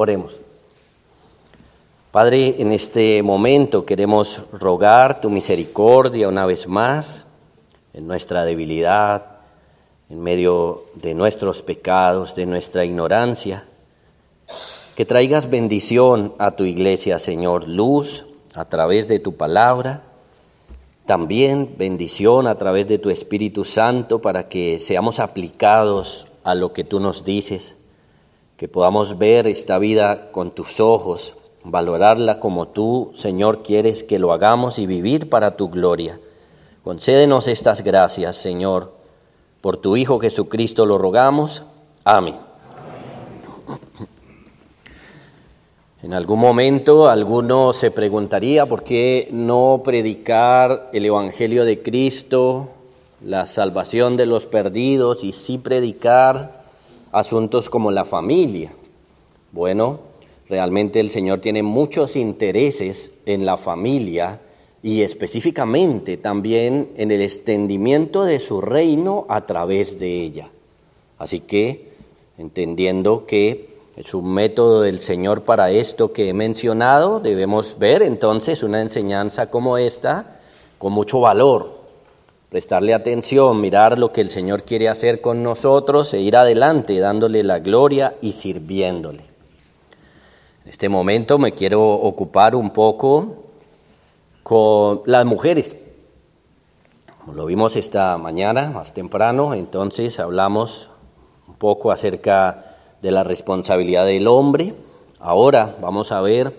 Oremos. Padre, en este momento queremos rogar tu misericordia una vez más en nuestra debilidad, en medio de nuestros pecados, de nuestra ignorancia. Que traigas bendición a tu iglesia, Señor, luz a través de tu palabra, también bendición a través de tu Espíritu Santo para que seamos aplicados a lo que tú nos dices, que podamos ver esta vida con tus ojos valorarla como tú, Señor, quieres que lo hagamos y vivir para tu gloria. Concédenos estas gracias, Señor. Por tu Hijo Jesucristo lo rogamos. Amén. En algún momento alguno se preguntaría por qué no predicar el Evangelio de Cristo, la salvación de los perdidos y sí predicar asuntos como la familia. Bueno, Realmente el Señor tiene muchos intereses en la familia y específicamente también en el extendimiento de su reino a través de ella. Así que, entendiendo que es un método del Señor para esto que he mencionado, debemos ver entonces una enseñanza como esta con mucho valor, prestarle atención, mirar lo que el Señor quiere hacer con nosotros e ir adelante dándole la gloria y sirviéndole. En este momento me quiero ocupar un poco con las mujeres. Como lo vimos esta mañana, más temprano, entonces hablamos un poco acerca de la responsabilidad del hombre. Ahora vamos a ver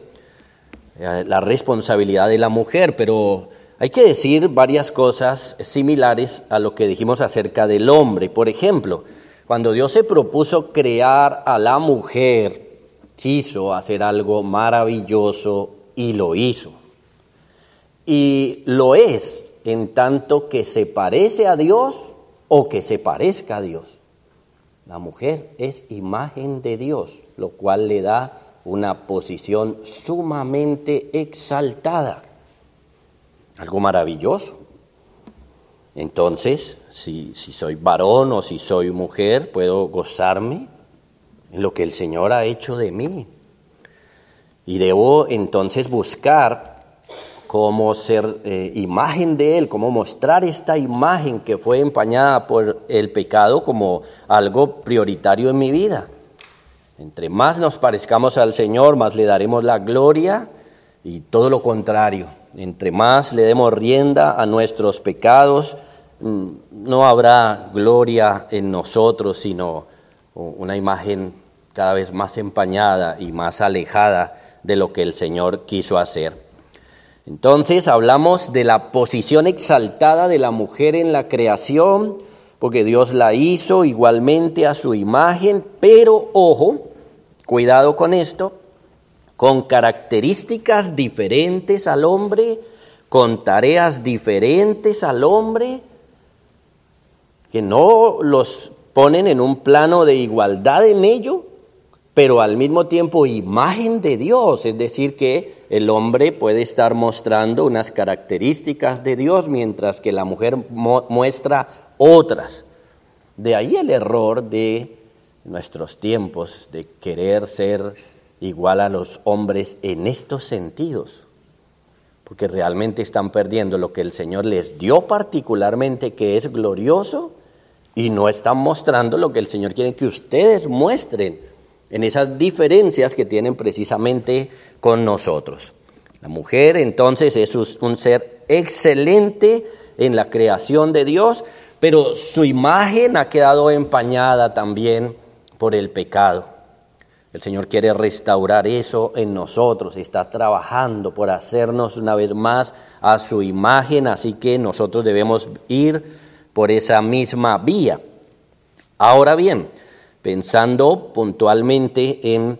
eh, la responsabilidad de la mujer, pero hay que decir varias cosas similares a lo que dijimos acerca del hombre. Por ejemplo, cuando Dios se propuso crear a la mujer, quiso hacer algo maravilloso y lo hizo. Y lo es en tanto que se parece a Dios o que se parezca a Dios. La mujer es imagen de Dios, lo cual le da una posición sumamente exaltada. Algo maravilloso. Entonces, si, si soy varón o si soy mujer, puedo gozarme en lo que el Señor ha hecho de mí. Y debo entonces buscar cómo ser eh, imagen de Él, cómo mostrar esta imagen que fue empañada por el pecado como algo prioritario en mi vida. Entre más nos parezcamos al Señor, más le daremos la gloria y todo lo contrario. Entre más le demos rienda a nuestros pecados, mm, no habrá gloria en nosotros, sino una imagen cada vez más empañada y más alejada de lo que el Señor quiso hacer. Entonces hablamos de la posición exaltada de la mujer en la creación, porque Dios la hizo igualmente a su imagen, pero ojo, cuidado con esto, con características diferentes al hombre, con tareas diferentes al hombre, que no los ponen en un plano de igualdad en ello, pero al mismo tiempo imagen de Dios, es decir, que el hombre puede estar mostrando unas características de Dios mientras que la mujer muestra otras. De ahí el error de nuestros tiempos de querer ser igual a los hombres en estos sentidos, porque realmente están perdiendo lo que el Señor les dio particularmente que es glorioso y no están mostrando lo que el Señor quiere que ustedes muestren en esas diferencias que tienen precisamente con nosotros. La mujer entonces es un ser excelente en la creación de Dios, pero su imagen ha quedado empañada también por el pecado. El Señor quiere restaurar eso en nosotros, está trabajando por hacernos una vez más a su imagen, así que nosotros debemos ir por esa misma vía. Ahora bien, pensando puntualmente en,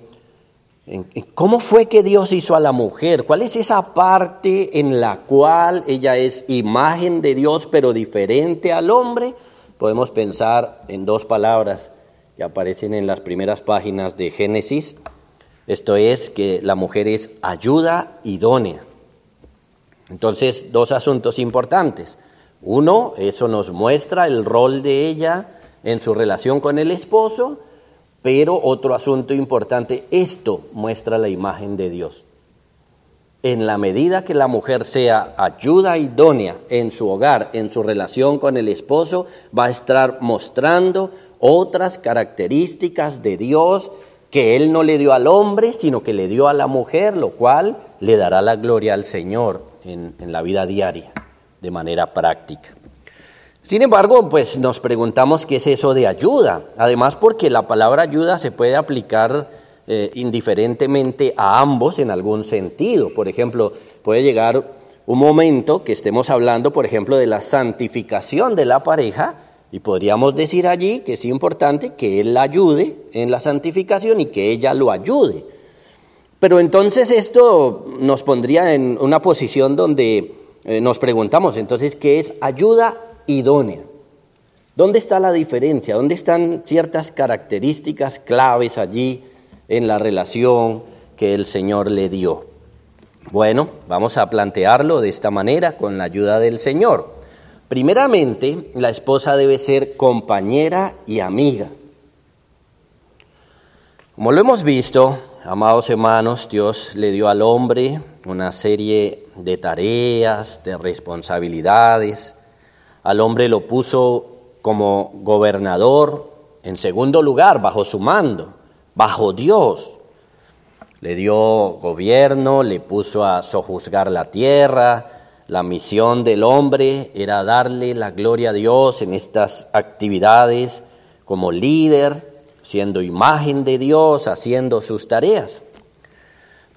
cómo fue que Dios hizo a la mujer, cuál es esa parte en la cual ella es imagen de Dios pero diferente al hombre, podemos pensar en dos palabras que aparecen en las primeras páginas de Génesis. Esto es que la mujer es ayuda idónea. Entonces, dos asuntos importantes. Uno, eso nos muestra el rol de ella en su relación con el esposo Pero otro asunto importante, esto muestra la imagen de Dios. En la medida que la mujer sea ayuda idónea en su hogar, en su relación con el esposo, va a estar mostrando otras características de Dios que Él no le dio al hombre, sino que le dio a la mujer, lo cual le dará la gloria al Señor en, en la vida diaria, de manera práctica. Sin embargo, pues nos preguntamos qué es eso de ayuda. Además, porque la palabra ayuda se puede aplicar eh, indiferentemente a ambos en algún sentido. Por ejemplo, puede llegar un momento que estemos hablando, por ejemplo, de la santificación de la pareja y podríamos decir allí que es importante que él la ayude en la santificación y que ella lo ayude. Pero entonces esto nos pondría en una posición donde eh, nos preguntamos, entonces, ¿qué es ayuda idónea. ¿Dónde está la diferencia? ¿Dónde están ciertas características claves allí en la relación que el Señor le dio? Bueno, vamos a plantearlo de esta manera con la ayuda del Señor. Primeramente, la esposa debe ser compañera y amiga. Como lo hemos visto, amados hermanos, Dios le dio al hombre una serie de tareas, de responsabilidades, al hombre lo puso como gobernador, en segundo lugar, bajo su mando, bajo Dios. Le dio gobierno, le puso a sojuzgar la tierra. La misión del hombre era darle la gloria a Dios en estas actividades como líder, siendo imagen de Dios, haciendo sus tareas.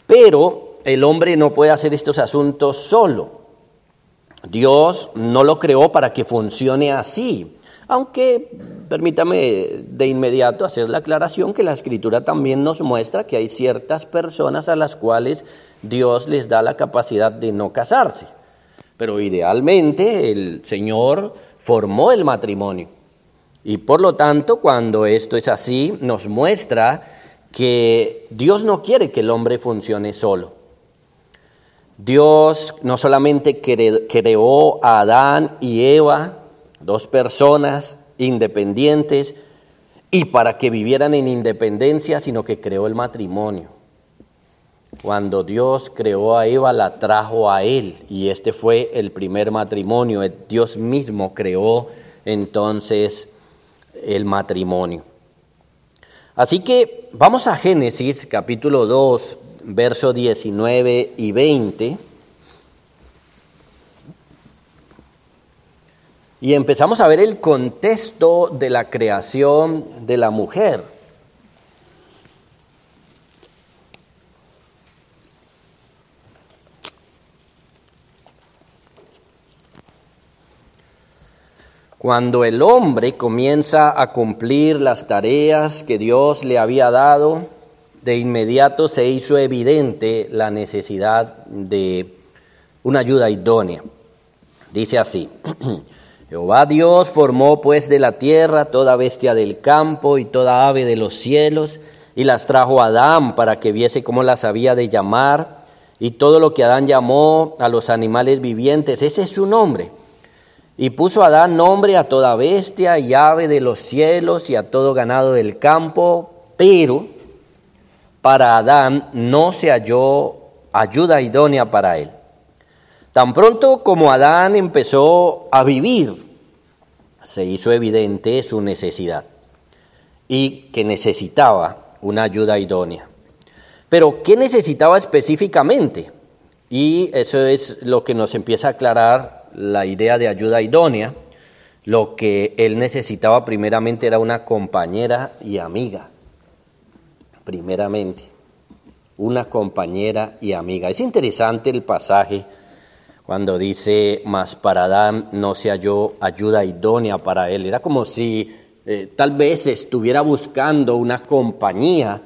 Pero el hombre no puede hacer estos asuntos solo. Dios no lo creó para que funcione así, aunque permítame de inmediato hacer la aclaración que la escritura también nos muestra que hay ciertas personas a las cuales Dios les da la capacidad de no casarse. Pero idealmente el Señor formó el matrimonio. Y por lo tanto, cuando esto es así, nos muestra que Dios no quiere que el hombre funcione solo. Dios no solamente creó a Adán y Eva, dos personas independientes, y para que vivieran en independencia, sino que creó el matrimonio. Cuando Dios creó a Eva, la trajo a él, y este fue el primer matrimonio. Dios mismo creó entonces el matrimonio. Así que vamos a Génesis capítulo 2, verso 19 y 20. Y empezamos a ver el contexto de la creación de la mujer. Cuando el hombre comienza a cumplir las tareas que Dios le había dado, de inmediato se hizo evidente la necesidad de una ayuda idónea. Dice así, Jehová Dios formó pues de la tierra toda bestia del campo y toda ave de los cielos, y las trajo a Adán para que viese cómo las había de llamar, y todo lo que Adán llamó a los animales vivientes, ese es su nombre. Y puso Adán nombre a toda bestia y ave de los cielos y a todo ganado del campo, pero para Adán no se halló ayuda idónea para él. Tan pronto como Adán empezó a vivir, se hizo evidente su necesidad y que necesitaba una ayuda idónea. Pero, ¿qué necesitaba específicamente? Y eso es lo que nos empieza a aclarar la idea de ayuda idónea. Lo que él necesitaba primeramente era una compañera y amiga primeramente, una compañera y amiga. Es interesante el pasaje cuando dice, mas para Adán no se halló ayuda idónea para él. Era como si eh, tal vez estuviera buscando una compañía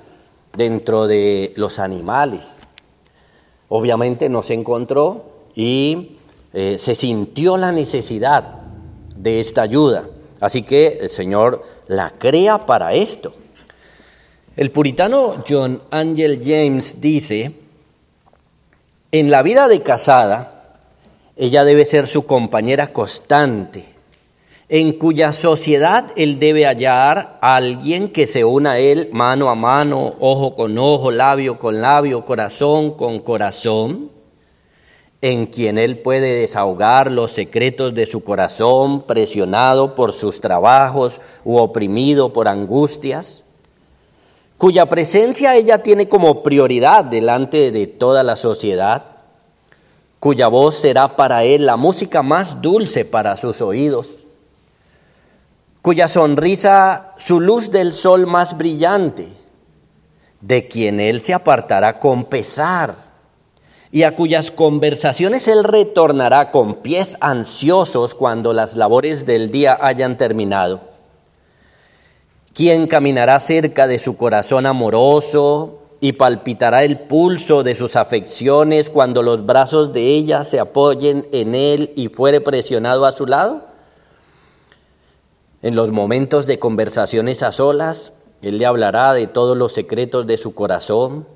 dentro de los animales. Obviamente no se encontró y eh, se sintió la necesidad de esta ayuda. Así que el Señor la crea para esto. El puritano John Angel James dice, en la vida de casada, ella debe ser su compañera constante en cuya sociedad él debe hallar a alguien que se una a él mano a mano, ojo con ojo, labio con labio, corazón con corazón, en quien él puede desahogar los secretos de su corazón, presionado por sus trabajos u oprimido por angustias, cuya presencia ella tiene como prioridad delante de toda la sociedad, cuya voz será para él la música más dulce para sus oídos cuya sonrisa su luz del sol más brillante, de quien él se apartará con pesar y a cuyas conversaciones él retornará con pies ansiosos cuando las labores del día hayan terminado. Quien caminará cerca de su corazón amoroso y palpitará el pulso de sus afecciones cuando los brazos de ella se apoyen en él y fuere presionado a su lado? En los momentos de conversaciones a solas, Él le hablará de todos los secretos de su corazón,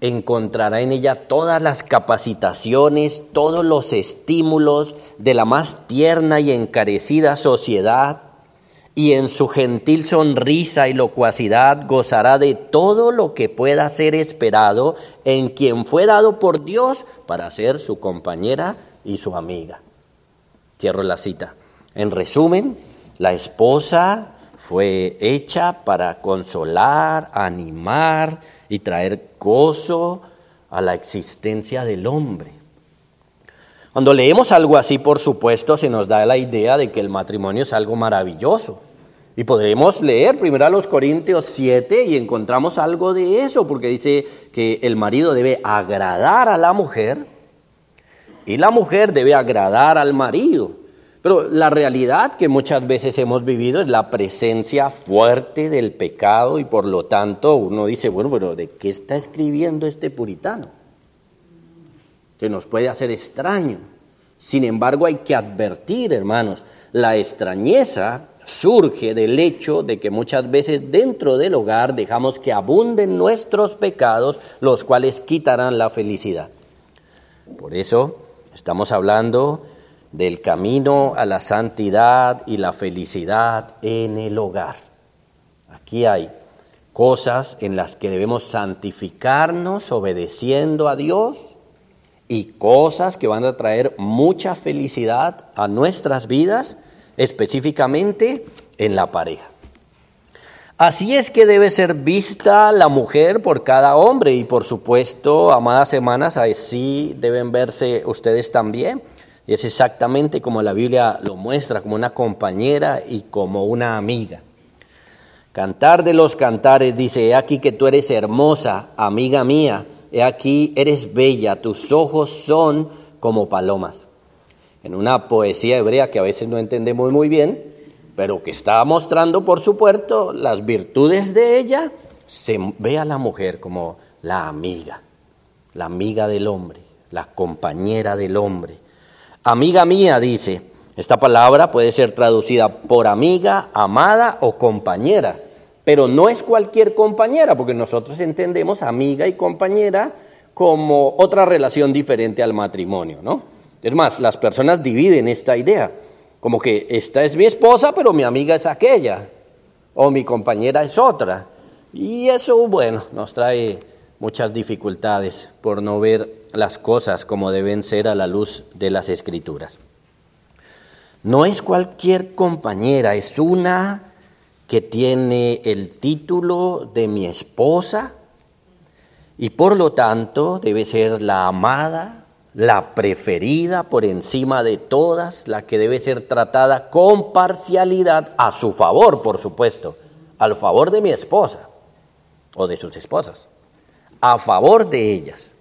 encontrará en ella todas las capacitaciones, todos los estímulos de la más tierna y encarecida sociedad, y en su gentil sonrisa y locuacidad gozará de todo lo que pueda ser esperado en quien fue dado por Dios para ser su compañera y su amiga. Cierro la cita. En resumen, la esposa fue hecha para consolar, animar y traer gozo a la existencia del hombre. Cuando leemos algo así, por supuesto, se nos da la idea de que el matrimonio es algo maravilloso. Y podremos leer primero a los Corintios 7 y encontramos algo de eso, porque dice que el marido debe agradar a la mujer y la mujer debe agradar al marido. Pero la realidad que muchas veces hemos vivido es la presencia fuerte del pecado y por lo tanto uno dice, bueno, pero ¿de qué está escribiendo este puritano? Que nos puede hacer extraño. Sin embargo, hay que advertir, hermanos, la extrañeza surge del hecho de que muchas veces dentro del hogar dejamos que abunden nuestros pecados, los cuales quitarán la felicidad. Por eso estamos hablando del camino a la santidad y la felicidad en el hogar. Aquí hay cosas en las que debemos santificarnos obedeciendo a Dios y cosas que van a traer mucha felicidad a nuestras vidas, específicamente en la pareja. Así es que debe ser vista la mujer por cada hombre y por supuesto, amadas semanas, así deben verse ustedes también es exactamente como la Biblia lo muestra, como una compañera y como una amiga. Cantar de los cantares dice, he aquí que tú eres hermosa, amiga mía, he aquí eres bella, tus ojos son como palomas. En una poesía hebrea que a veces no entendemos muy bien, pero que está mostrando, por supuesto, las virtudes de ella, se ve a la mujer como la amiga, la amiga del hombre, la compañera del hombre Amiga mía, dice. Esta palabra puede ser traducida por amiga, amada o compañera, pero no es cualquier compañera, porque nosotros entendemos amiga y compañera como otra relación diferente al matrimonio, ¿no? Es más, las personas dividen esta idea, como que esta es mi esposa, pero mi amiga es aquella, o mi compañera es otra. Y eso, bueno, nos trae muchas dificultades por no ver las cosas como deben ser a la luz de las escrituras. No es cualquier compañera, es una que tiene el título de mi esposa y por lo tanto debe ser la amada, la preferida por encima de todas, la que debe ser tratada con parcialidad a su favor, por supuesto, al favor de mi esposa o de sus esposas, a favor de ellas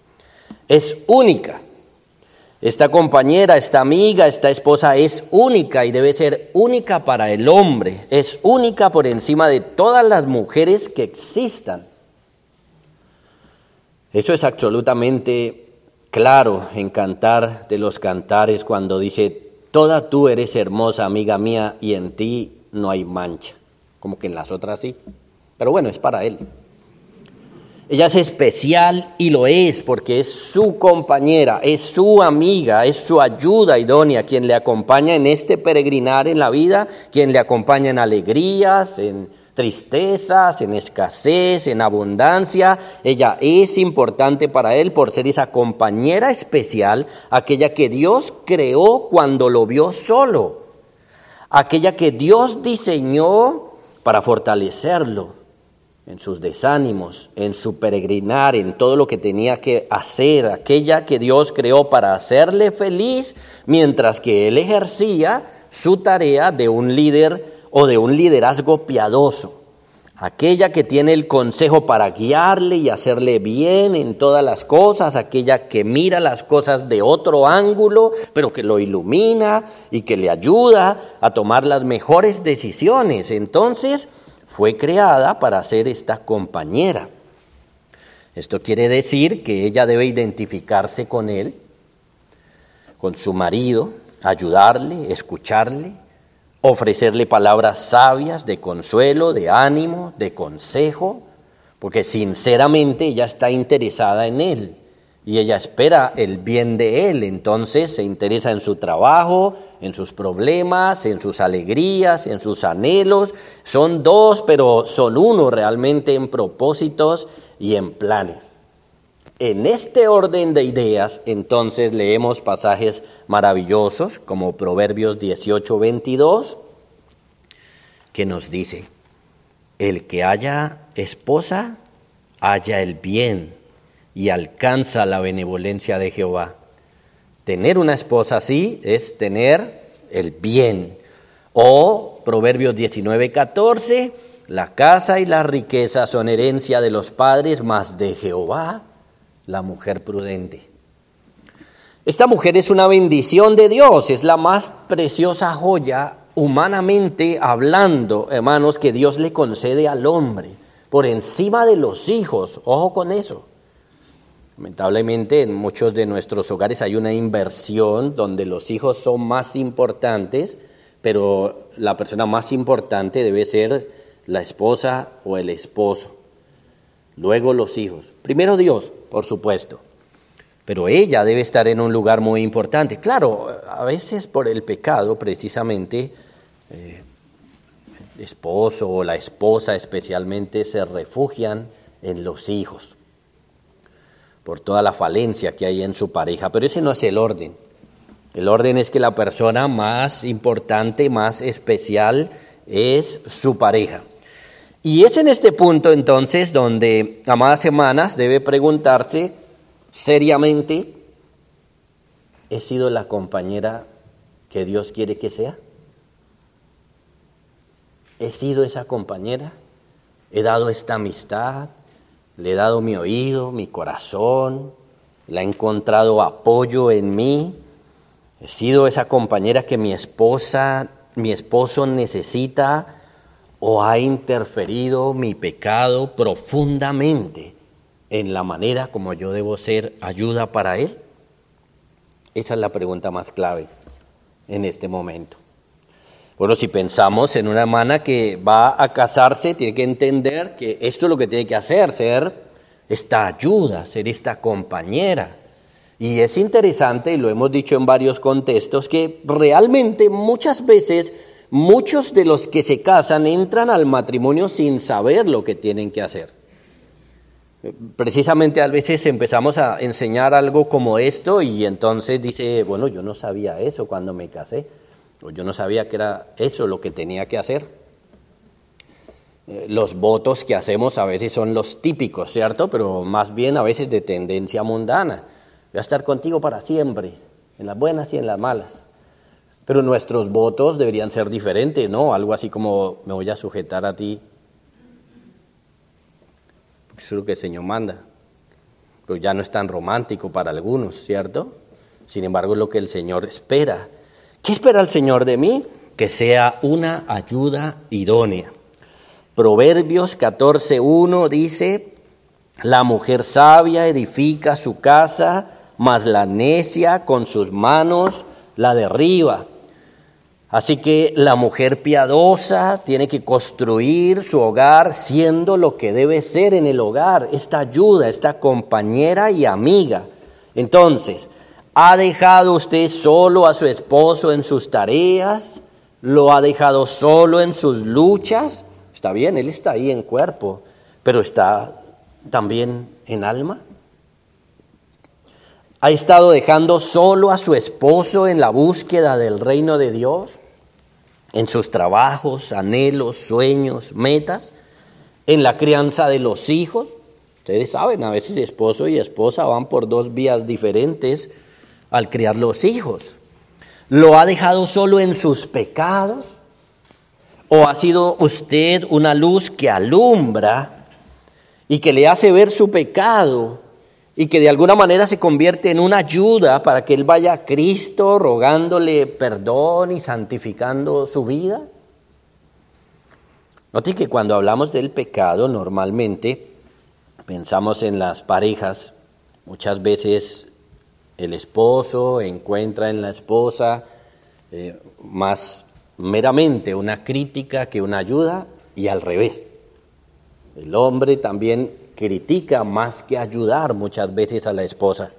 es única. Esta compañera, esta amiga, esta esposa es única y debe ser única para el hombre. Es única por encima de todas las mujeres que existan. Eso es absolutamente claro en Cantar de los Cantares cuando dice, toda tú eres hermosa, amiga mía, y en ti no hay mancha. Como que en las otras sí. Pero bueno, es para él. Ella es especial y lo es porque es su compañera, es su amiga, es su ayuda idónea, quien le acompaña en este peregrinar en la vida, quien le acompaña en alegrías, en tristezas, en escasez, en abundancia. Ella es importante para él por ser esa compañera especial, aquella que Dios creó cuando lo vio solo, aquella que Dios diseñó para fortalecerlo en sus desánimos, en su peregrinar, en todo lo que tenía que hacer, aquella que Dios creó para hacerle feliz, mientras que él ejercía su tarea de un líder o de un liderazgo piadoso, aquella que tiene el consejo para guiarle y hacerle bien en todas las cosas, aquella que mira las cosas de otro ángulo, pero que lo ilumina y que le ayuda a tomar las mejores decisiones. Entonces, fue creada para ser esta compañera. Esto quiere decir que ella debe identificarse con él, con su marido, ayudarle, escucharle, ofrecerle palabras sabias de consuelo, de ánimo, de consejo, porque sinceramente ella está interesada en él y ella espera el bien de él, entonces se interesa en su trabajo, en sus problemas, en sus alegrías, en sus anhelos. Son dos, pero son uno realmente en propósitos y en planes. En este orden de ideas, entonces leemos pasajes maravillosos como Proverbios 18, 22, que nos dice, el que haya esposa, haya el bien y alcanza la benevolencia de Jehová. Tener una esposa así es tener el bien. O Proverbios 19, 14, la casa y la riqueza son herencia de los padres, más de Jehová la mujer prudente. Esta mujer es una bendición de Dios, es la más preciosa joya humanamente hablando, hermanos, que Dios le concede al hombre, por encima de los hijos, ojo con eso. Lamentablemente en muchos de nuestros hogares hay una inversión donde los hijos son más importantes, pero la persona más importante debe ser la esposa o el esposo. Luego los hijos. Primero Dios, por supuesto. Pero ella debe estar en un lugar muy importante. Claro, a veces por el pecado precisamente eh, el esposo o la esposa especialmente se refugian en los hijos por toda la falencia que hay en su pareja, pero ese no es el orden. El orden es que la persona más importante, más especial, es su pareja. Y es en este punto entonces donde, amadas semanas, debe preguntarse seriamente, ¿he sido la compañera que Dios quiere que sea? ¿He sido esa compañera? ¿He dado esta amistad? Le he dado mi oído, mi corazón, la he encontrado apoyo en mí. He sido esa compañera que mi esposa, mi esposo necesita o ha interferido mi pecado profundamente en la manera como yo debo ser ayuda para él. Esa es la pregunta más clave en este momento. Bueno, si pensamos en una hermana que va a casarse, tiene que entender que esto es lo que tiene que hacer, ser esta ayuda, ser esta compañera. Y es interesante, y lo hemos dicho en varios contextos, que realmente muchas veces muchos de los que se casan entran al matrimonio sin saber lo que tienen que hacer. Precisamente a veces empezamos a enseñar algo como esto y entonces dice, bueno, yo no sabía eso cuando me casé. Pues yo no sabía que era eso lo que tenía que hacer. Eh, los votos que hacemos a veces son los típicos, ¿cierto? Pero más bien a veces de tendencia mundana. Voy a estar contigo para siempre, en las buenas y en las malas. Pero nuestros votos deberían ser diferentes, ¿no? Algo así como me voy a sujetar a ti. Eso es lo que el Señor manda. Pero ya no es tan romántico para algunos, ¿cierto? Sin embargo, es lo que el Señor espera ¿Qué espera el Señor de mí? Que sea una ayuda idónea. Proverbios 14.1 dice, la mujer sabia edifica su casa, mas la necia con sus manos la derriba. Así que la mujer piadosa tiene que construir su hogar siendo lo que debe ser en el hogar, esta ayuda, esta compañera y amiga. Entonces, ¿ha dejado usted solo a su esposo en sus tareas? ¿Lo ha dejado solo en sus luchas? Está bien, él está ahí en cuerpo, pero está también en alma. ¿Ha estado dejando solo a su esposo en la búsqueda del reino de Dios? ¿En sus trabajos, anhelos, sueños, metas? ¿En la crianza de los hijos? Ustedes saben, a veces esposo y esposa van por dos vías diferentes al criar los hijos. ¿Lo ha dejado solo en sus pecados? ¿O ha sido usted una luz que alumbra y que le hace ver su pecado y que de alguna manera se convierte en una ayuda para que él vaya a Cristo rogándole perdón y santificando su vida? Note que cuando hablamos del pecado normalmente pensamos en las parejas, muchas veces el esposo encuentra en la esposa eh, más meramente una crítica que una ayuda y al revés. El hombre también critica más que ayudar muchas veces a la esposa.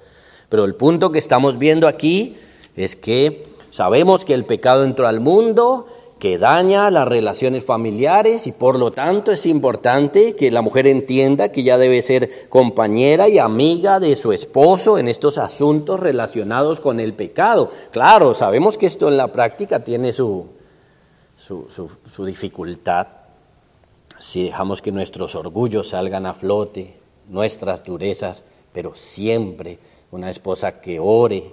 Pero el punto que estamos viendo aquí es que sabemos que el pecado entró al mundo, que daña las relaciones familiares y por lo tanto es importante que la mujer entienda que ya debe ser compañera y amiga de su esposo en estos asuntos relacionados con el pecado. Claro, sabemos que esto en la práctica tiene su, su, dificultad, si dejamos que nuestros orgullos salgan a flote, nuestras durezas, pero siempre una esposa que ore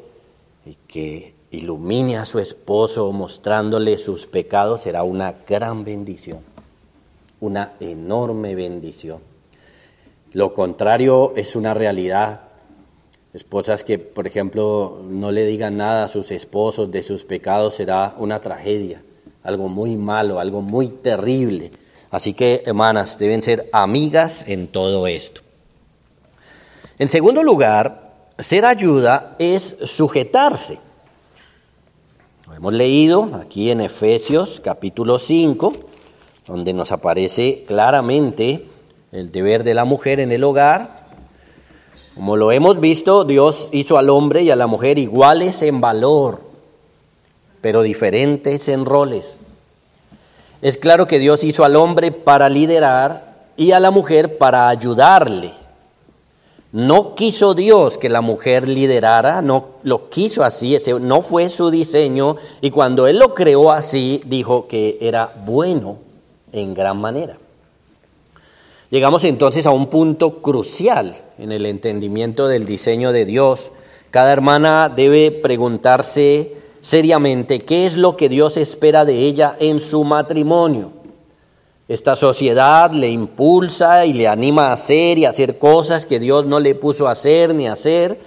y que ilumine a su esposo mostrándole sus pecados será una gran bendición, una enorme bendición. Lo contrario es una realidad. Esposas que, por ejemplo, no le digan nada a sus esposos de sus pecados será una tragedia, algo muy malo, algo muy terrible Así que, hermanas, deben ser amigas en todo esto. En segundo lugar, ser ayuda es sujetarse. Hemos leído aquí en Efesios capítulo 5, donde nos aparece claramente el deber de la mujer en el hogar. Como lo hemos visto, Dios hizo al hombre y a la mujer iguales en valor, pero diferentes en roles. Es claro que Dios hizo al hombre para liderar y a la mujer para ayudarle. No quiso Dios que la mujer liderara, no lo quiso así, ese no fue su diseño y cuando Él lo creó así dijo que era bueno en gran manera. Llegamos entonces a un punto crucial en el entendimiento del diseño de Dios. Cada hermana debe preguntarse seriamente qué es lo que Dios espera de ella en su matrimonio. Esta sociedad le impulsa y le anima a hacer y hacer cosas que Dios no le puso a hacer ni a hacer.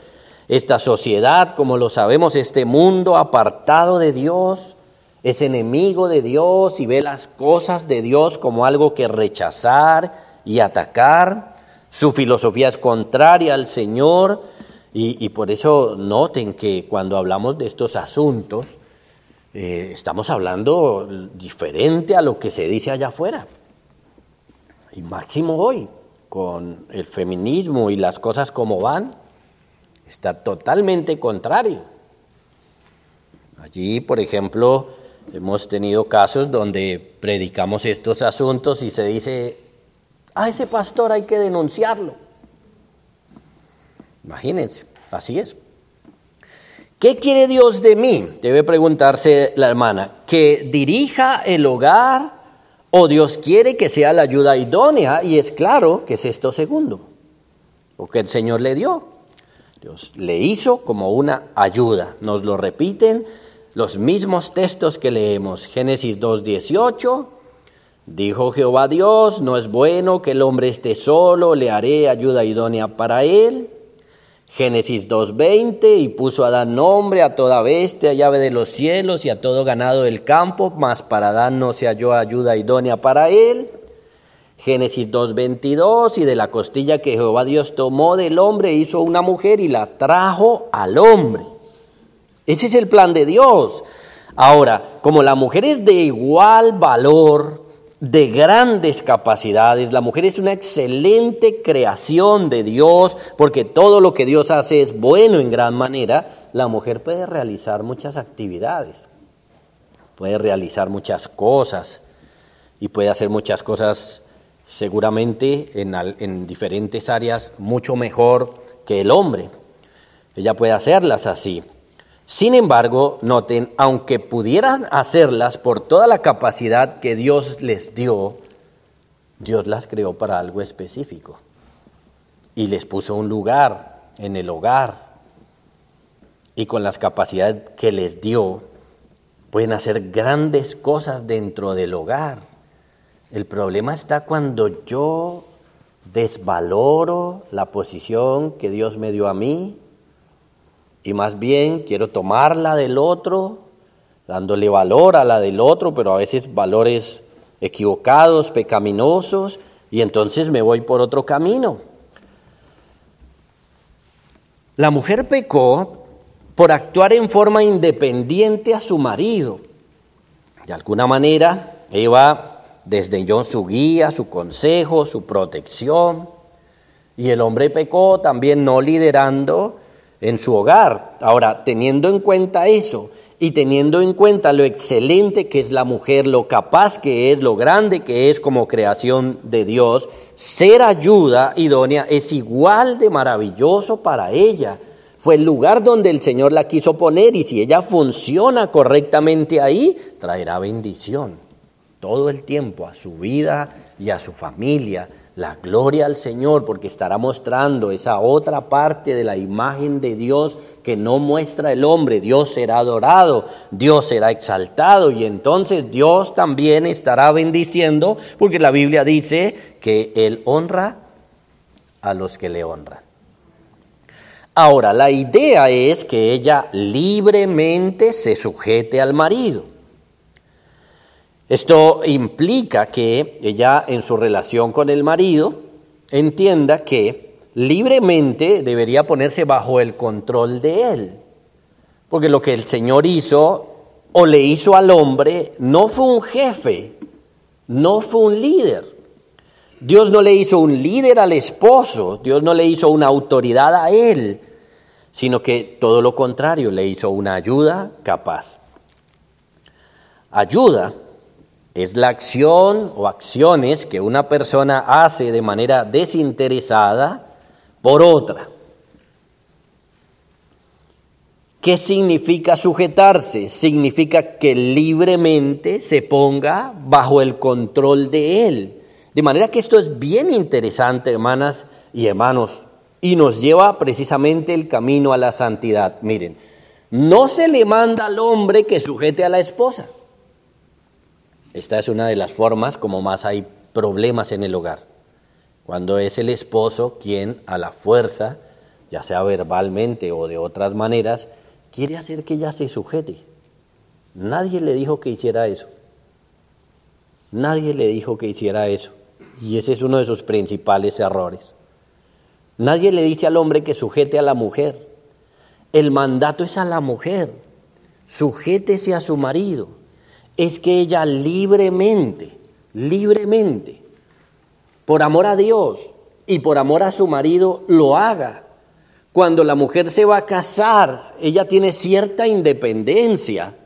Esta sociedad, como lo sabemos, este mundo apartado de Dios, es enemigo de Dios y ve las cosas de Dios como algo que rechazar y atacar. Su filosofía es contraria al Señor y, por eso noten que cuando hablamos de estos asuntos, eh, estamos hablando diferente a lo que se dice allá afuera. Y máximo hoy, con el feminismo y las cosas como van, está totalmente contrario. Allí, por ejemplo, hemos tenido casos donde predicamos estos asuntos y se dice, a ese pastor hay que denunciarlo. Imagínense, así es. ¿Qué quiere Dios de mí? Debe preguntarse la hermana. ¿Que dirija el hogar o Dios quiere que sea la ayuda idónea? Y es claro que es esto segundo, lo que el Señor le dio. Dios le hizo como una ayuda. Nos lo repiten los mismos textos que leemos. Génesis 2.18. Dijo Jehová Dios, no es bueno que el hombre esté solo, le haré ayuda idónea para él. Génesis 2.20, y puso Adán nombre a toda bestia, llave de los cielos y a todo ganado del campo, mas para Adán no se halló ayuda idónea para él. Génesis 2.22, y de la costilla que Jehová Dios tomó del hombre hizo una mujer y la trajo al hombre. Ese es el plan de Dios. Ahora, como la mujer es de igual valor, de grandes capacidades, la mujer es una excelente creación de Dios, porque todo lo que Dios hace es bueno en gran manera, la mujer puede realizar muchas actividades, puede realizar muchas cosas y puede hacer muchas cosas seguramente en, en diferentes áreas mucho mejor que el hombre. Ella puede hacerlas así. Sin embargo, noten, aunque pudieran hacerlas por toda la capacidad que Dios les dio, Dios las creó para algo específico y les puso un lugar en el hogar. Y con las capacidades que les dio, pueden hacer grandes cosas dentro del hogar. El problema está cuando yo desvaloro la posición que Dios me dio a mí y más bien quiero tomarla del otro, dándole valor a la del otro, pero a veces valores equivocados, pecaminosos, y entonces me voy por otro camino. La mujer pecó por actuar en forma independiente a su marido. De alguna manera, Eva desdeñó su guía, su consejo, su protección, y el hombre pecó también no liderando en su hogar. Ahora, teniendo en cuenta eso y teniendo en cuenta lo excelente que es la mujer, lo capaz que es, lo grande que es como creación de Dios, ser ayuda idónea es igual de maravilloso para ella. Fue el lugar donde el Señor la quiso poner y si ella funciona correctamente ahí, traerá bendición todo el tiempo a su vida y a su familia la gloria al Señor porque estará mostrando esa otra parte de la imagen de Dios que no muestra el hombre. Dios será adorado, Dios será exaltado y entonces Dios también estará bendiciendo porque la Biblia dice que Él honra a los que le honran. Ahora, la idea es que ella libremente se sujete al marido. Esto implica que ella en su relación con el marido entienda que libremente debería ponerse bajo el control de él. Porque lo que el Señor hizo o le hizo al hombre no fue un jefe, no fue un líder. Dios no le hizo un líder al esposo, Dios no le hizo una autoridad a él, sino que todo lo contrario, le hizo una ayuda capaz. Ayuda es la acción o acciones que una persona hace de manera desinteresada por otra. ¿Qué significa sujetarse? Significa que libremente se ponga bajo el control de Él. De manera que esto es bien interesante, hermanas y hermanos, y nos lleva precisamente el camino a la santidad. Miren, no se le manda al hombre que sujete a la esposa. Esta es una de las formas como más hay problemas en el hogar. Cuando es el esposo quien a la fuerza, ya sea verbalmente o de otras maneras, quiere hacer que ella se sujete. Nadie le dijo que hiciera eso. Nadie le dijo que hiciera eso. Y ese es uno de sus principales errores. Nadie le dice al hombre que sujete a la mujer. El mandato es a la mujer. Sujétese a su marido es que ella libremente, libremente, por amor a Dios y por amor a su marido, lo haga. Cuando la mujer se va a casar, ella tiene cierta independencia,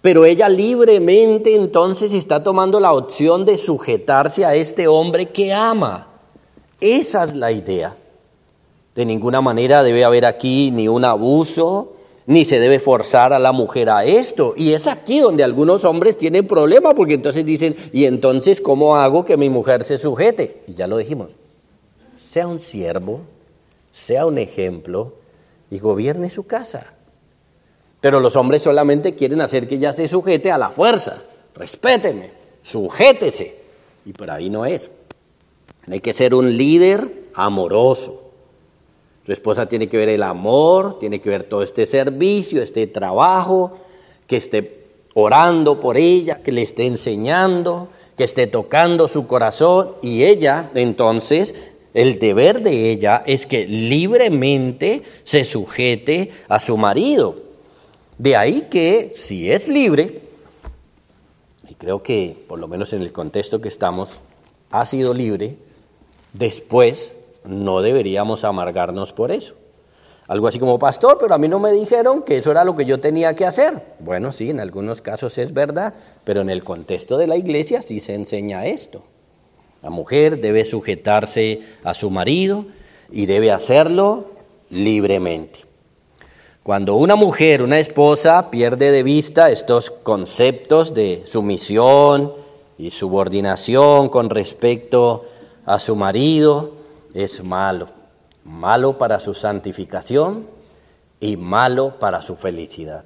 pero ella libremente entonces está tomando la opción de sujetarse a este hombre que ama. Esa es la idea. De ninguna manera debe haber aquí ni un abuso, ni se debe forzar a la mujer a esto. Y es aquí donde algunos hombres tienen problema, porque entonces dicen, ¿y entonces cómo hago que mi mujer se sujete? Y ya lo dijimos, sea un siervo, sea un ejemplo y gobierne su casa. Pero los hombres solamente quieren hacer que ella se sujete a la fuerza. Respéteme, sujétese. Y por ahí no es. Hay que ser un líder amoroso su esposa tiene que ver el amor, tiene que ver todo este servicio, este trabajo, que esté orando por ella, que le esté enseñando, que esté tocando su corazón y ella entonces el deber de ella es que libremente se sujete a su marido. De ahí que si es libre, y creo que por lo menos en el contexto que estamos, ha sido libre, después no deberíamos amargarnos por eso. Algo así como, pastor, pero a mí no me dijeron que eso era lo que yo tenía que hacer. Bueno, sí, en algunos casos es verdad, pero en el contexto de la iglesia sí se enseña esto. La mujer debe sujetarse a su marido y debe hacerlo libremente. Cuando una mujer, una esposa, pierde de vista estos conceptos de sumisión y subordinación con respecto a su marido, es malo malo para su santificación y malo para su felicidad.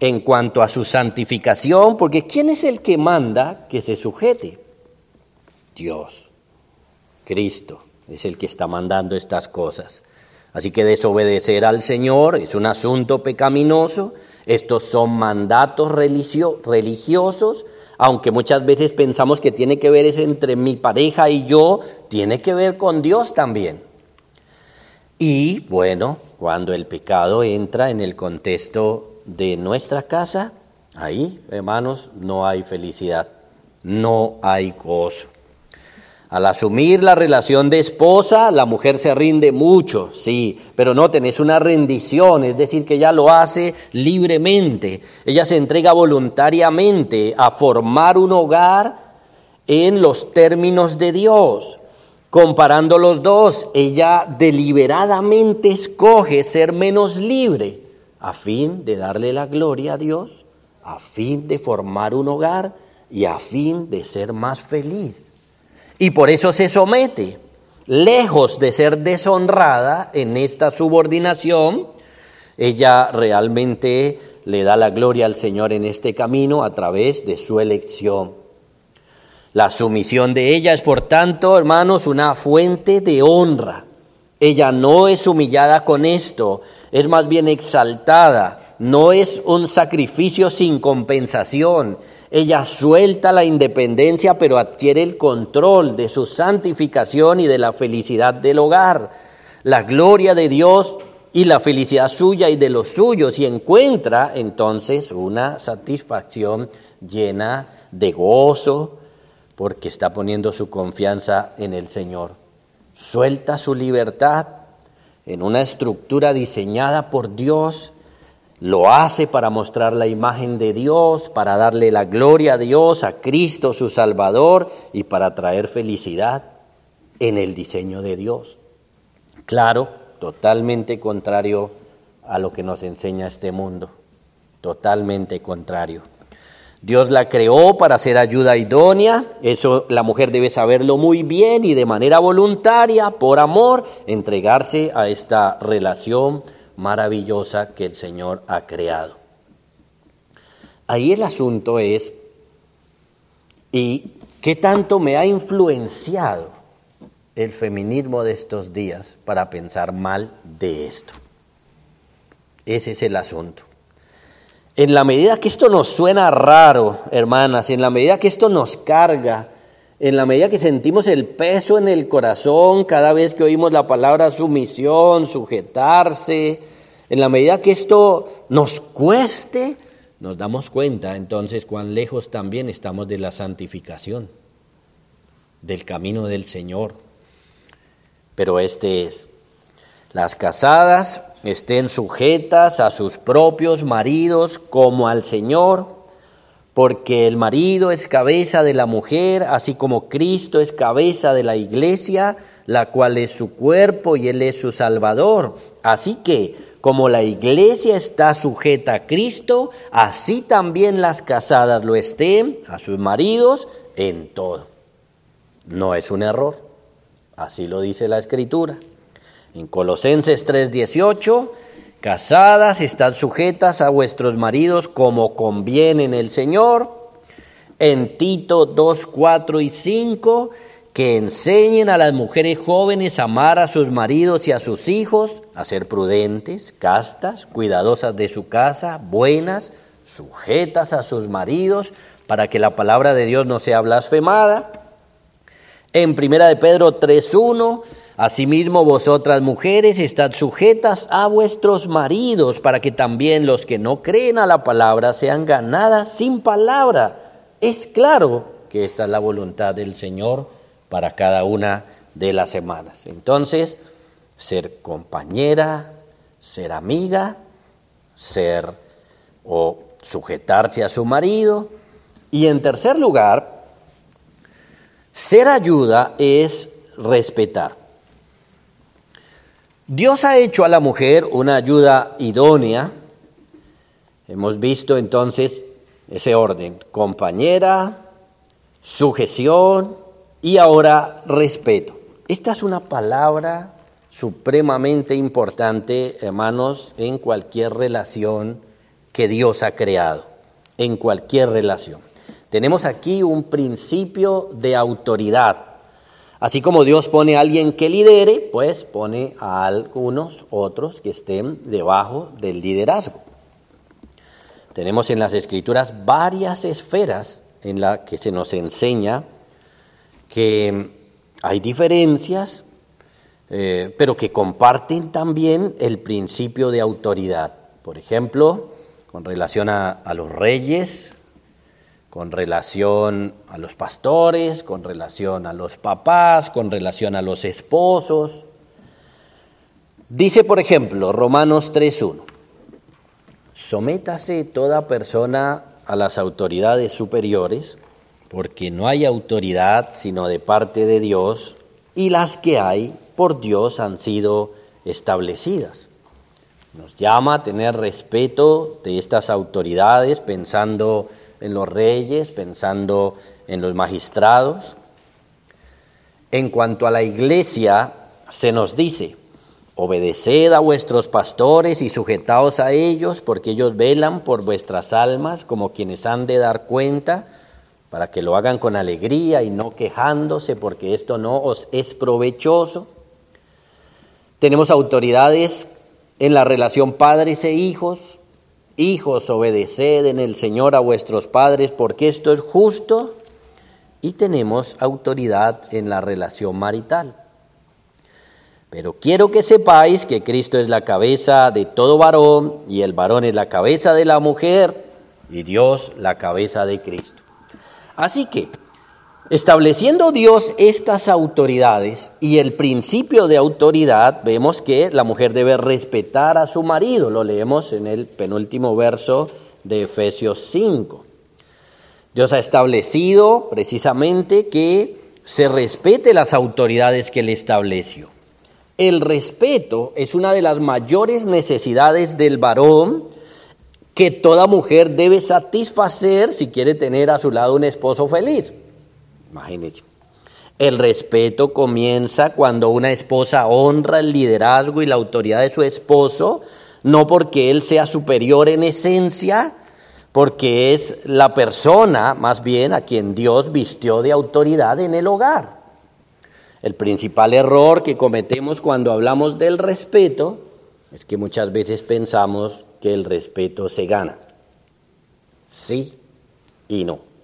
En cuanto a su santificación, porque ¿quién es el que manda que se sujete? Dios, Cristo, es el que está mandando estas cosas. Así que desobedecer al Señor es un asunto pecaminoso, estos son mandatos religiosos, aunque muchas veces pensamos que tiene que ver es entre mi pareja y yo, tiene que ver con Dios también. Y bueno, cuando el pecado entra en el contexto de nuestra casa, ahí, hermanos, no hay felicidad, no hay gozo. Al asumir la relación de esposa, la mujer se rinde mucho, sí, pero no tenés una rendición, es decir, que ella lo hace libremente, ella se entrega voluntariamente a formar un hogar en los términos de Dios. Comparando los dos, ella deliberadamente escoge ser menos libre a fin de darle la gloria a Dios, a fin de formar un hogar y a fin de ser más feliz. Y por eso se somete, lejos de ser deshonrada en esta subordinación, ella realmente le da la gloria al Señor en este camino a través de su elección. La sumisión de ella es, por tanto, hermanos, una fuente de honra. Ella no es humillada con esto, es más bien exaltada, no es un sacrificio sin compensación. Ella suelta la independencia, pero adquiere el control de su santificación y de la felicidad del hogar. La gloria de Dios y la felicidad suya y de los suyos y encuentra entonces una satisfacción llena de gozo, porque está poniendo su confianza en el Señor. Suelta su libertad en una estructura diseñada por Dios, lo hace para mostrar la imagen de Dios, para darle la gloria a Dios, a Cristo su Salvador y para traer felicidad en el diseño de Dios. Claro, totalmente contrario a lo que nos enseña este mundo, totalmente contrario. Dios la creó para ser ayuda idónea, eso la mujer debe saberlo muy bien y de manera voluntaria, por amor, entregarse a esta relación maravillosa que el Señor ha creado. Ahí el asunto es, ¿y qué tanto me ha influenciado el feminismo de estos días para pensar mal de esto? Ese es el asunto. En la medida que esto nos suena raro, hermanas, en la medida que esto nos carga, en la medida que sentimos el peso en el corazón cada vez que oímos la palabra sumisión, sujetarse, en la medida que esto nos cueste, nos damos cuenta entonces cuán lejos también estamos de la santificación, del camino del Señor. Pero este es, las casadas estén sujetas a sus propios maridos como al Señor, porque el marido es cabeza de la mujer, así como Cristo es cabeza de la iglesia, la cual es su cuerpo y Él es su Salvador. Así que, como la iglesia está sujeta a Cristo, así también las casadas lo estén a sus maridos en todo. No es un error, así lo dice la Escritura. En Colosenses 3:18, casadas, están sujetas a vuestros maridos como conviene en el Señor. En Tito 2, 4 y 5, que enseñen a las mujeres jóvenes a amar a sus maridos y a sus hijos, a ser prudentes, castas, cuidadosas de su casa, buenas, sujetas a sus maridos, para que la palabra de Dios no sea blasfemada. En Primera de Pedro 3.1, Asimismo, vosotras mujeres, estad sujetas a vuestros maridos, para que también los que no creen a la palabra sean ganadas sin palabra. Es claro que esta es la voluntad del Señor para cada una de las semanas. Entonces, ser compañera, ser amiga, ser o sujetarse a su marido. Y en tercer lugar, ser ayuda es respetar. Dios ha hecho a la mujer una ayuda idónea. Hemos visto entonces ese orden, compañera, sujeción y ahora respeto. Esta es una palabra supremamente importante, hermanos, en cualquier relación que Dios ha creado, en cualquier relación. Tenemos aquí un principio de autoridad Así como Dios pone a alguien que lidere, pues pone a algunos otros que estén debajo del liderazgo. Tenemos en las escrituras varias esferas en las que se nos enseña que hay diferencias, eh, pero que comparten también el principio de autoridad. Por ejemplo, con relación a los reyes, con relación a los pastores, con relación a los papás, con relación a los esposos. Dice, por ejemplo, Romanos 3.1, sométase toda persona a las autoridades superiores, porque no hay autoridad sino de parte de Dios, y las que hay por Dios han sido establecidas. Nos llama a tener respeto de estas autoridades pensando en los reyes, pensando en los magistrados. En cuanto a la iglesia, se nos dice, obedeced a vuestros pastores y sujetaos a ellos, porque ellos velan por vuestras almas como quienes han de dar cuenta, para que lo hagan con alegría y no quejándose, porque esto no os es provechoso. Tenemos autoridades en la relación padres e hijos, Hijos, obedeced en el Señor a vuestros padres, porque esto es justo, y tenemos autoridad en la relación marital. Pero quiero que sepáis que Cristo es la cabeza de todo varón, y el varón es la cabeza de la mujer, y Dios la cabeza de Cristo. Así que, Estableciendo Dios estas autoridades y el principio de autoridad, vemos que la mujer debe respetar a su marido, lo leemos en el penúltimo verso de Efesios 5. Dios ha establecido precisamente que se respete las autoridades que él estableció. El respeto es una de las mayores necesidades del varón que toda mujer debe satisfacer si quiere tener a su lado un esposo feliz. Imagínense. El respeto comienza cuando una esposa honra el liderazgo y la autoridad de su esposo, no porque él sea superior en esencia, porque es la persona más bien a quien Dios vistió de autoridad en el hogar. El principal error que cometemos cuando hablamos del respeto es que muchas veces pensamos que el respeto se gana. Sí y no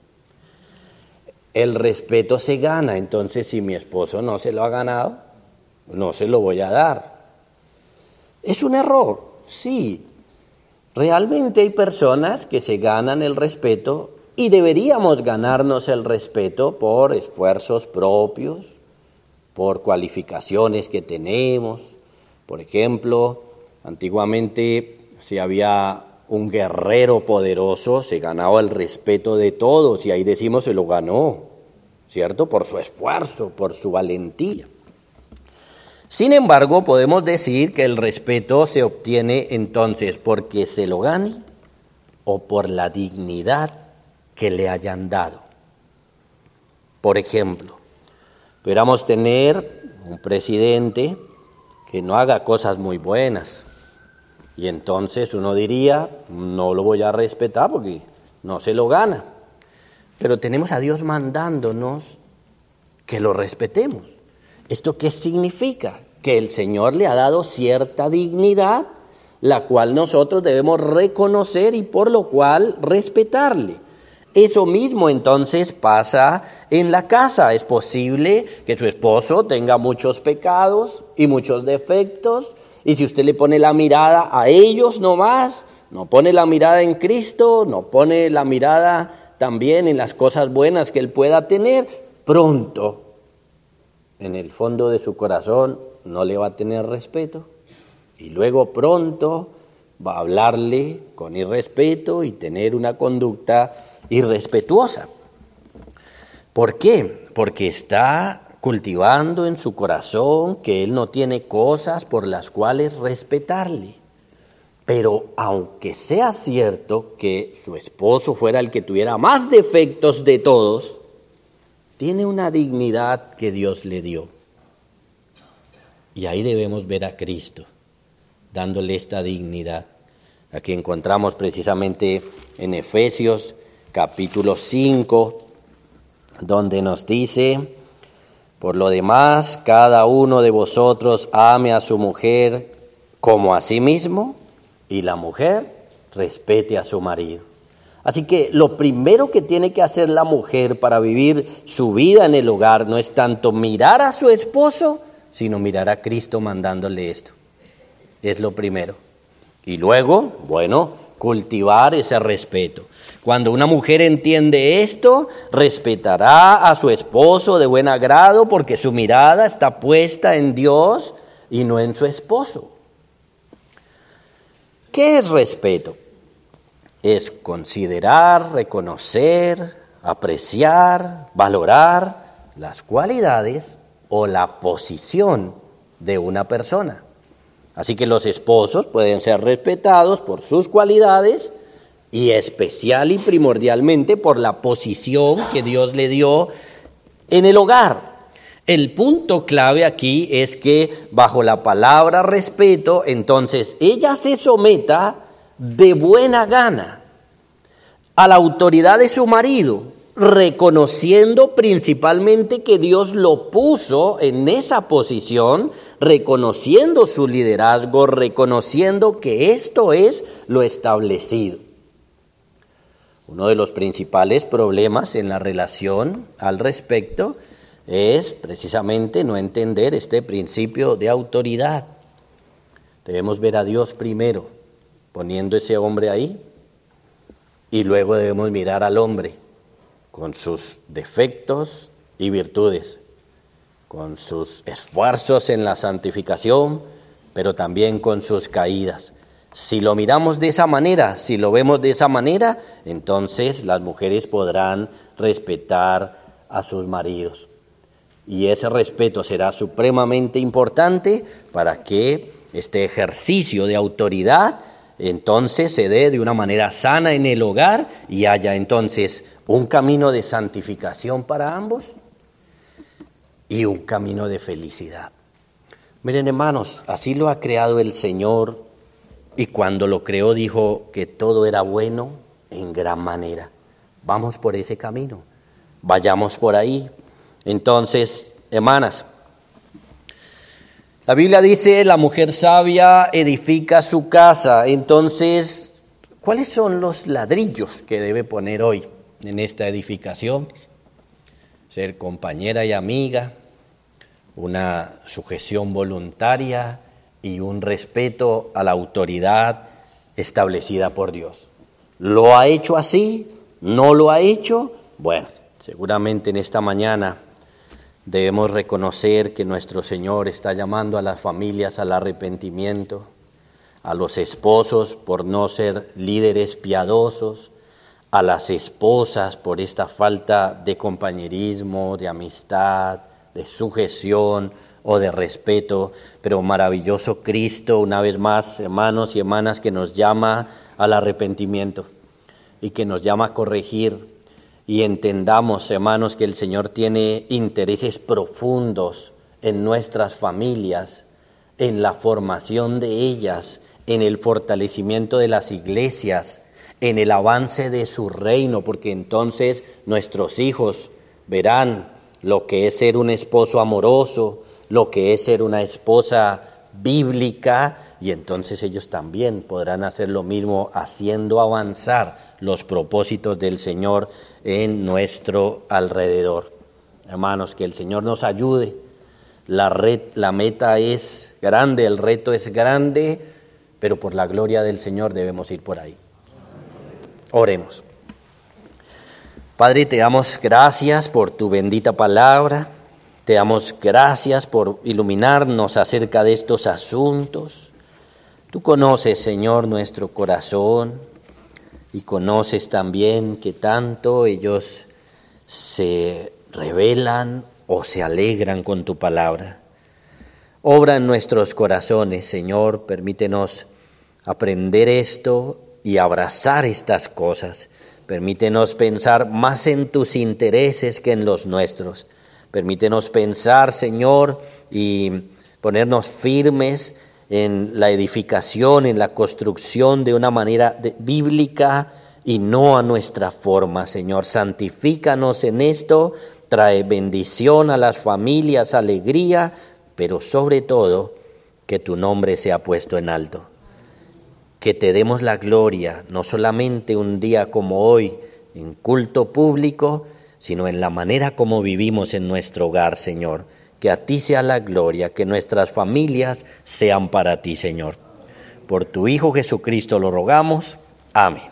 el respeto se gana, entonces si mi esposo no se lo ha ganado, no se lo voy a dar. Es un error, sí. Realmente hay personas que se ganan el respeto y deberíamos ganarnos el respeto por esfuerzos propios, por cualificaciones que tenemos. Por ejemplo, antiguamente si había un guerrero poderoso, se ganaba el respeto de todos y ahí decimos se lo ganó, ¿cierto? Por su esfuerzo, por su valentía. Sin embargo, podemos decir que el respeto se obtiene entonces porque se lo gane o por la dignidad que le hayan dado. Por ejemplo, pudiéramos tener un presidente que no haga cosas muy buenas, y entonces uno diría, no lo voy a respetar porque no se lo gana. Pero tenemos a Dios mandándonos que lo respetemos. ¿Esto qué significa? Que el Señor le ha dado cierta dignidad, la cual nosotros debemos reconocer y por lo cual respetarle. Eso mismo entonces pasa en la casa. Es posible que su esposo tenga muchos pecados y muchos defectos, y si usted le pone la mirada a ellos nomás, no pone la mirada en Cristo, no pone la mirada también en las cosas buenas que él pueda tener, pronto, en el fondo de su corazón, no le va a tener respeto. Y luego pronto va a hablarle con irrespeto y tener una conducta irrespetuosa. ¿Por qué? Porque está cultivando en su corazón que él no tiene cosas por las cuales respetarle. Pero aunque sea cierto que su esposo fuera el que tuviera más defectos de todos, tiene una dignidad que Dios le dio. Y ahí debemos ver a Cristo, dándole esta dignidad. Aquí encontramos precisamente en Efesios capítulo 5, donde nos dice, por lo demás, cada uno de vosotros ame a su mujer como a sí mismo y la mujer respete a su marido. Así que lo primero que tiene que hacer la mujer para vivir su vida en el hogar no es tanto mirar a su esposo, sino mirar a Cristo mandándole esto. Es lo primero. Y luego, bueno, cultivar ese respeto. Cuando una mujer entiende esto, respetará a su esposo de buen agrado porque su mirada está puesta en Dios y no en su esposo. ¿Qué es respeto? Es considerar, reconocer, apreciar, valorar las cualidades o la posición de una persona. Así que los esposos pueden ser respetados por sus cualidades y especial y primordialmente por la posición que Dios le dio en el hogar. El punto clave aquí es que bajo la palabra respeto, entonces ella se someta de buena gana a la autoridad de su marido, reconociendo principalmente que Dios lo puso en esa posición, reconociendo su liderazgo, reconociendo que esto es lo establecido. Uno de los principales problemas en la relación al respecto es precisamente no entender este principio de autoridad. Debemos ver a Dios primero, poniendo ese hombre ahí, y luego debemos mirar al hombre con sus defectos y virtudes, con sus esfuerzos en la santificación, pero también con sus caídas. Si lo miramos de esa manera, si lo vemos de esa manera, entonces las mujeres podrán respetar a sus maridos. Y ese respeto será supremamente importante para que este ejercicio de autoridad entonces se dé de una manera sana en el hogar y haya entonces un camino de santificación para ambos y un camino de felicidad. Miren hermanos, así lo ha creado el Señor y cuando lo creó dijo que todo era bueno en gran manera. Vamos por ese camino, vayamos por ahí. Entonces, hermanas, la Biblia dice, la mujer sabia edifica su casa. Entonces, ¿cuáles son los ladrillos que debe poner hoy en esta edificación? Ser compañera y amiga, una sujeción voluntaria y un respeto a la autoridad establecida por Dios. ¿Lo ha hecho así? ¿No lo ha hecho? Bueno, seguramente en esta mañana Debemos reconocer que nuestro Señor está llamando a las familias al arrepentimiento, a los esposos por no ser líderes piadosos, a las esposas por esta falta de compañerismo, de amistad, de sujeción o de respeto, pero maravilloso Cristo, una vez más, hermanos y hermanas, que nos llama al arrepentimiento y que nos llama a corregir. Y entendamos, hermanos, que el Señor tiene intereses profundos en nuestras familias, en la formación de ellas, en el fortalecimiento de las iglesias, en el avance de su reino, porque entonces nuestros hijos verán lo que es ser un esposo amoroso, lo que es ser una esposa bíblica, y entonces ellos también podrán hacer lo mismo haciendo avanzar los propósitos del Señor en nuestro alrededor. Hermanos, que el Señor nos ayude. La, red, la meta es grande, el reto es grande, pero por la gloria del Señor debemos ir por ahí. Oremos. Padre, te damos gracias por tu bendita palabra. Te damos gracias por iluminarnos acerca de estos asuntos. Tú conoces, Señor, nuestro corazón y conoces también que tanto ellos se revelan o se alegran con tu palabra. Obra en nuestros corazones, Señor, permítenos aprender esto y abrazar estas cosas. Permítenos pensar más en tus intereses que en los nuestros. Permítenos pensar, Señor, y ponernos firmes en la edificación, en la construcción de una manera bíblica y no a nuestra forma, Señor. Santifícanos en esto, trae bendición a las familias, alegría, pero sobre todo que tu nombre sea puesto en alto. Que te demos la gloria, no solamente un día como hoy, en culto público, sino en la manera como vivimos en nuestro hogar, Señor que a ti sea la gloria, que nuestras familias sean para ti, Señor. Por tu Hijo Jesucristo lo rogamos. Amén.